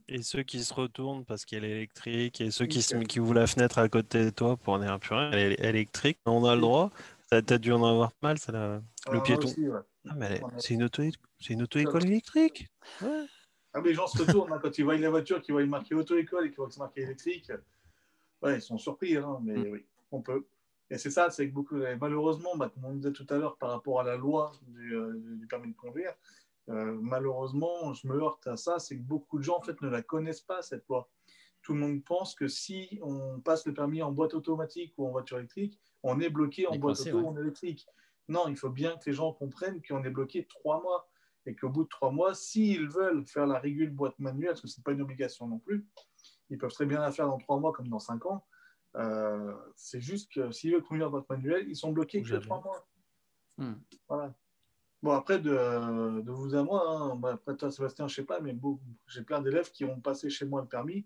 Et ceux qui se retournent parce qu'elle est électrique, et ceux qui, qui ouvrent la fenêtre à côté de toi pour en dire plus rien, elle est électrique, on a le droit. Ça as dû en avoir mal, ça, le ah, piéton. Ah, mais c'est une auto-école électrique. Ouais. Ah, mais les gens se retournent hein, quand ils voient la voiture, qu'ils voient marqué auto-école et qu'ils voient que c'est marqué électrique. Ouais, ils sont surpris, hein, mais mm. oui, on peut. Et c'est ça, c'est que beaucoup, malheureusement, bah, comme on disait tout à l'heure par rapport à la loi du, euh, permis de conduire, euh, malheureusement, je me heurte à ça, c'est que beaucoup de gens en fait ne la connaissent pas cette loi. Tout le monde pense que si on passe le permis en boîte automatique ou en voiture électrique, on est bloqué en boîte auto ou en électrique. Non, il faut bien que les gens comprennent qu'on est bloqué trois mois et qu'au bout de trois mois, s'ils veulent faire la régule boîte manuelle, parce que ce n'est pas une obligation non plus, ils peuvent très bien la faire dans trois mois comme dans cinq ans. Euh, c'est juste que s'ils veulent conduire boîte manuelle, ils sont bloqués que trois mois. Hmm. Voilà. Bon, après, de, vous à moi, hein, bah, après toi, Sébastien, je ne sais pas, mais bon, j'ai plein d'élèves qui ont passé chez moi le permis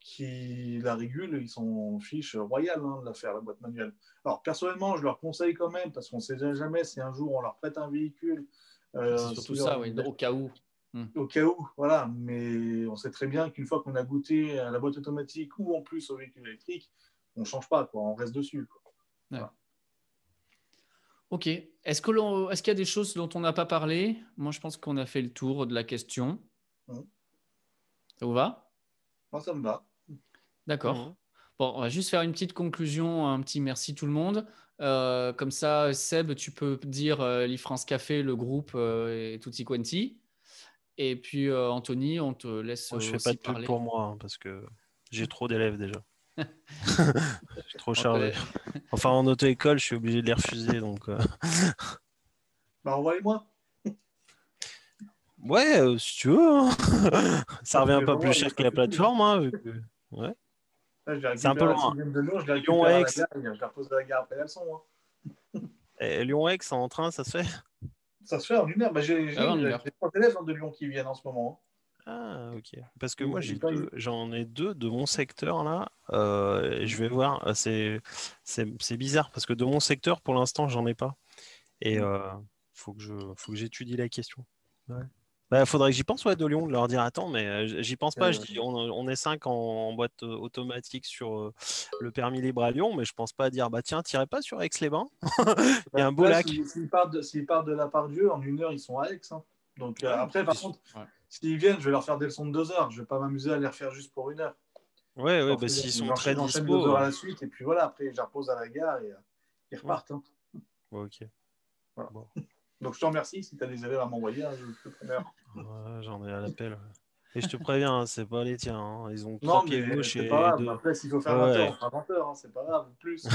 qui la régulent, ils sont fiches royales hein, de la faire, la boîte manuelle. Alors, personnellement, je leur conseille quand même, parce qu'on ne sait jamais si un jour on leur prête un véhicule. Euh, surtout ça, oui, au cas où. Hmm. Au cas où, voilà. Mais on sait très bien qu'une fois qu'on a goûté à la boîte automatique ou en plus au véhicule électrique, on change pas, quoi. on reste dessus. Ok. Est-ce qu'il est qu'il y a des choses dont on n'a pas parlé? Moi, je pense qu'on a fait le tour de la question. Mmh. Ça vous va? Moi, ça me va. D'accord. Mmh. Bon, on va juste faire une petite conclusion, un petit merci tout le monde. Euh, comme ça, Seb, tu peux dire euh, l'Ifrance Café, le groupe euh, et Tutti Quanti. Et puis Anthony, on te laisse. Moi, je fais pas de pub pour moi hein, parce que j'ai trop d'élèves déjà. je suis trop chargé. Enfin, en auto-école, je suis obligé de les refuser. Donc, euh. bah, envoyez-moi. Ouais, si tu veux. Hein. Ça revient pas plus cher que la plateforme. Hein, Ouais. C'est un peu loin. Lyon-Aix. Je la repose à la gare après la leçon. Hein. Lyon-Aix en train, ça se fait? Ça se fait en une heure. Bah, j'ai ah, trois élèves de Lyon qui viennent en ce moment. Ah, ok. Parce que moi, j'en ai, deux de mon secteur là. Euh, je vais voir. Euh, c'est, bizarre parce que de mon secteur, pour l'instant, j'en ai pas. Et mmh. euh, faut que je, faut que j'étudie la question. Ouais. Bah, faudrait que j'y pense ouais, de Lyon, de leur dire attends, mais j'y pense pas. Je dis, on, est cinq en, boîte automatique sur le permis libre à Lyon, mais je pense pas à dire bah tiens, tirez pas sur Aix-les-Bains? Il y a un beau lac. S'ils partent, de, part de la part Dieu, en une heure, ils sont à Aix. Hein. Donc après, par contre, S'ils viennent, je vais leur faire des leçons de deux heures. Je ne vais pas m'amuser à les refaire juste pour une heure. Ouais, ouais, bah, s'ils sont très dispo. deux heures à la suite, et puis voilà, après, je repose à la gare et euh, ils repartent. Hein. ok. Donc, je te remercie. Si tu as des élèves à m'envoyer, hein, je te ouais, J'en ai à l'appel. Et je te préviens, hein, c'est pas les tiens. Hein. Ils ont trois pieds gauche et pas grave. Après, s'il faut faire 20 heures, on fera 20 heures. C'est pas grave. Plus.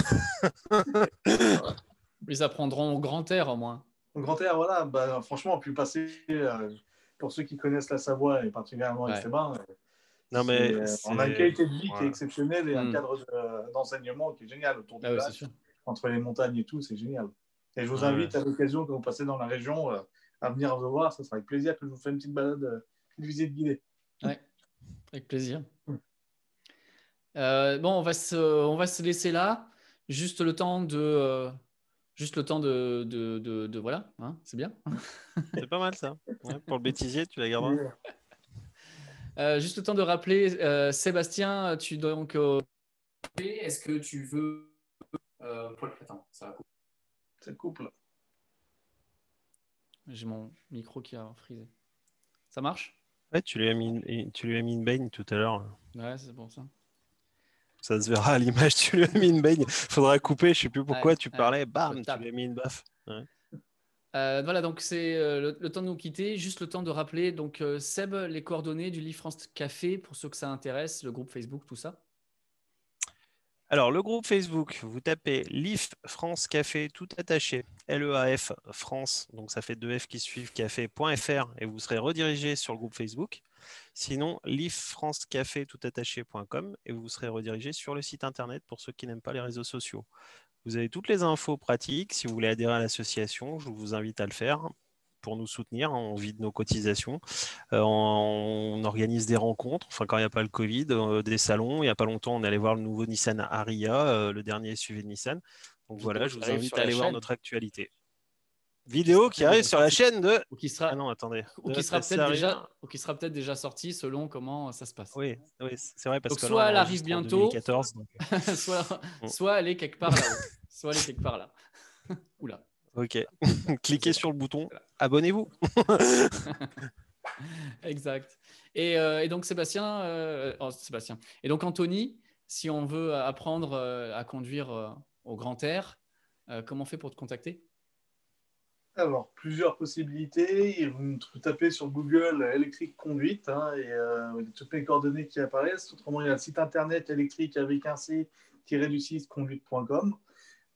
Ils apprendront au grand air au moins. Au grand air, voilà. Bah, franchement, on peut passer. Euh, pour ceux qui connaissent la Savoie et particulièrement ouais. Esteban, non, mais euh, on a une qualité de vie qui est exceptionnelle et un hmm. cadre d'enseignement qui est génial autour de ah, entre les montagnes et tout, c'est génial. Et je vous invite à l'occasion que vous passez dans la région euh, à venir vous voir. Ça sera avec plaisir que je vous fais une petite balade, euh, une visite guidée. Ouais, avec plaisir. Hmm. bon, on va, se, on va se laisser là. Juste le temps de, Juste le temps de. de, de, voilà, hein, c'est bien. c'est pas mal ça. pour le bêtisier, tu la garderas. Euh, juste le temps de rappeler, euh, Sébastien, tu donc. Euh, est-ce que tu veux. Attends, ça coupe. Ça coupe là. J'ai mon micro qui a frisé. Ça marche? Ouais, tu lui as mis, tu lui as mis une baigne tout à l'heure. Ouais, c'est pour ça. Ça se verra à l'image, tu lui as mis une baigne. Faudra couper, je sais plus pourquoi tu parlais, bam, tu lui as mis une baffe. Euh, voilà, donc c'est euh, le, temps de nous quitter. Juste le temps de rappeler, donc euh, Seb, les coordonnées du Livre France Café pour ceux que ça intéresse, le groupe Facebook, tout ça. Alors, le groupe Facebook, vous tapez LIF France Café tout attaché, L-E-A-F France, donc ça fait deux F qui suivent, café.fr et vous serez redirigé sur le groupe Facebook. Sinon, liffrancecafé.toutattaché.com et vous serez redirigé sur le site internet pour ceux qui n'aiment pas les réseaux sociaux. Vous avez toutes les infos pratiques. Si vous voulez adhérer à l'association, je vous invite à le faire pour nous soutenir. On vide nos cotisations. Euh, on organise des rencontres, enfin quand il n'y a pas le Covid, euh, des salons. Il n'y a pas longtemps, on est allé voir le nouveau Nissan Aria, euh, le dernier SUV de Nissan. Donc voilà, je vous invite à aller voir notre actualité vidéo qui arrive sur la chaîne de. Ou qui sera. Ah non, attendez. Ou qui sera peut-être déjà, ou qui sera peut-être déjà sorti selon comment ça se passe. Oui, oui c'est vrai parce que soit elle arrive bientôt, soit, soit elle est quelque part là, soit elle est quelque part là. Oula. Ok. Cliquez sur le bouton. Abonnez-vous. exact. Et, euh, et, donc Sébastien, euh, oh, Sébastien. Et donc Anthony, si on veut apprendre euh, à conduire au grand air, comment on fait pour te contacter? Alors, plusieurs possibilités. Vous tapez sur Google électrique conduite hein, et euh, toutes les coordonnées qui apparaissent. Autrement, il y a le site internet électrique avec un c-du-6 conduite.com.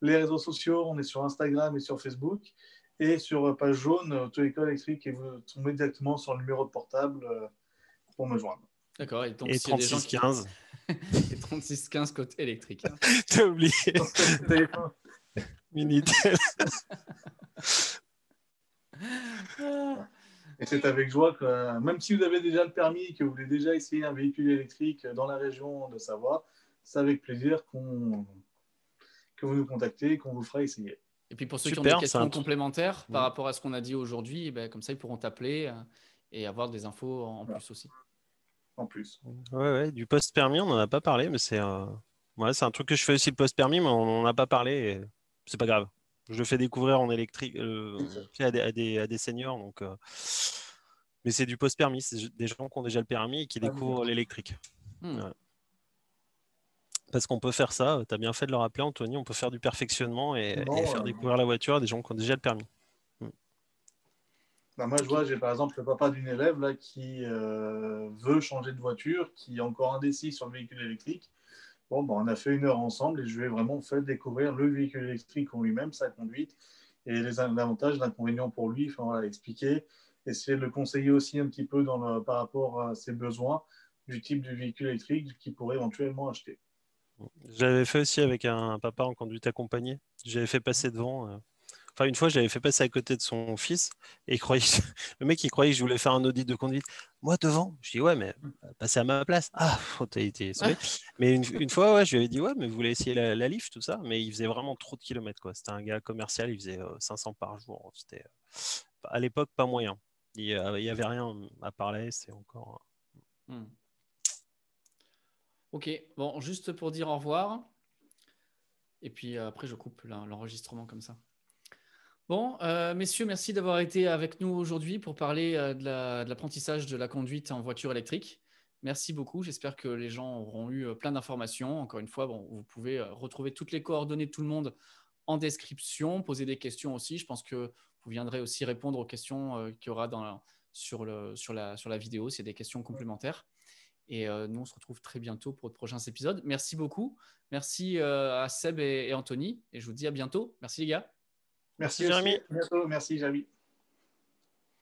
Les réseaux sociaux, on est sur Instagram et sur Facebook. Et sur page jaune, auto-école électrique, et vous tombez directement sur le numéro de portable euh, pour me joindre. D'accord. Et, donc, et 3615. et 3615 côté électrique. T'as oublié. Minitel. Et c'est avec joie que, même si vous avez déjà le permis, que vous voulez déjà essayer un véhicule électrique dans la région de Savoie, c'est avec plaisir qu'on que vous nous contactez et qu'on vous fera essayer. Et puis pour ceux qui ont des questions complémentaires par rapport à ce qu'on a dit aujourd'hui, eh ben, comme ça ils pourront t'appeler euh, et avoir des infos en plus aussi. En plus. Ouais, ouais, du post-permis, on n'en a pas parlé, mais c'est Ouais, un truc que je fais aussi le post-permis, mais on n'en a pas parlé. Et... C'est pas grave. Je le fais découvrir en électrique euh, à, des, à, des, à, des, seniors. Donc, euh... Mais c'est du post-permis. C'est des gens qui ont déjà le permis et qui ah, découvrent l'électrique. Hmm. Parce qu'on peut faire ça, tu as bien fait de le rappeler, Anthony, on peut faire du perfectionnement et, bon, et faire euh... découvrir la voiture à des gens qui ont déjà le permis. Hmm. Bah moi, je vois, j'ai par exemple le papa d'une élève là, qui euh, veut changer de voiture, qui est encore indécis sur le véhicule électrique. Bon, bah, on a fait une heure ensemble et je lui ai vraiment fait découvrir le véhicule électrique en lui-même, sa conduite et les avantages, l'inconvénient pour lui, enfin, voilà, expliquer, essayer de le conseiller aussi un petit peu dans le, par rapport à ses besoins du type de véhicule électrique qu'il pourrait éventuellement acheter. J'avais fait aussi avec un papa en conduite accompagnée. J'avais fait passer devant. Euh... Enfin, une fois, j'avais fait passer à côté de son fils et il croyait... le mec, il croyait que je voulais faire un audit de conduite. Moi, devant. Je dis, ouais, mais passez à ma place. Ah, t'as été sauvé. mais une, une, fois, ouais, je lui avais dit, ouais, mais vous voulez essayer la, la Leaf, tout ça. Mais il faisait vraiment trop de kilomètres, quoi. C'était un gars commercial, il faisait euh, 500 par jour. C'était euh, à l'époque pas moyen. Il n'y euh, avait rien à parler, c'est encore. Hmm. Ok, bon, juste pour dire au revoir. Et puis après, je coupe l'enregistrement comme ça. Bon, euh, messieurs, merci d'avoir été avec nous aujourd'hui pour parler euh, de l'apprentissage de, la conduite en voiture électrique. Merci beaucoup. J'espère que les gens auront eu euh, plein d'informations. Encore une fois, bon, vous pouvez euh, retrouver toutes les coordonnées de tout le monde en description, poser des questions aussi. Je pense que vous viendrez aussi répondre aux questions euh, qu'il y aura dans, sur, le, sur, la, sur la vidéo, c'est des questions complémentaires. Et euh, nous, on se retrouve très bientôt pour de prochains épisodes. Merci beaucoup. Merci euh, à Seb et, et, Anthony. Et je vous dis à bientôt. Merci les gars. Merci, Merci Jérémy. À bientôt. Merci Jérémy.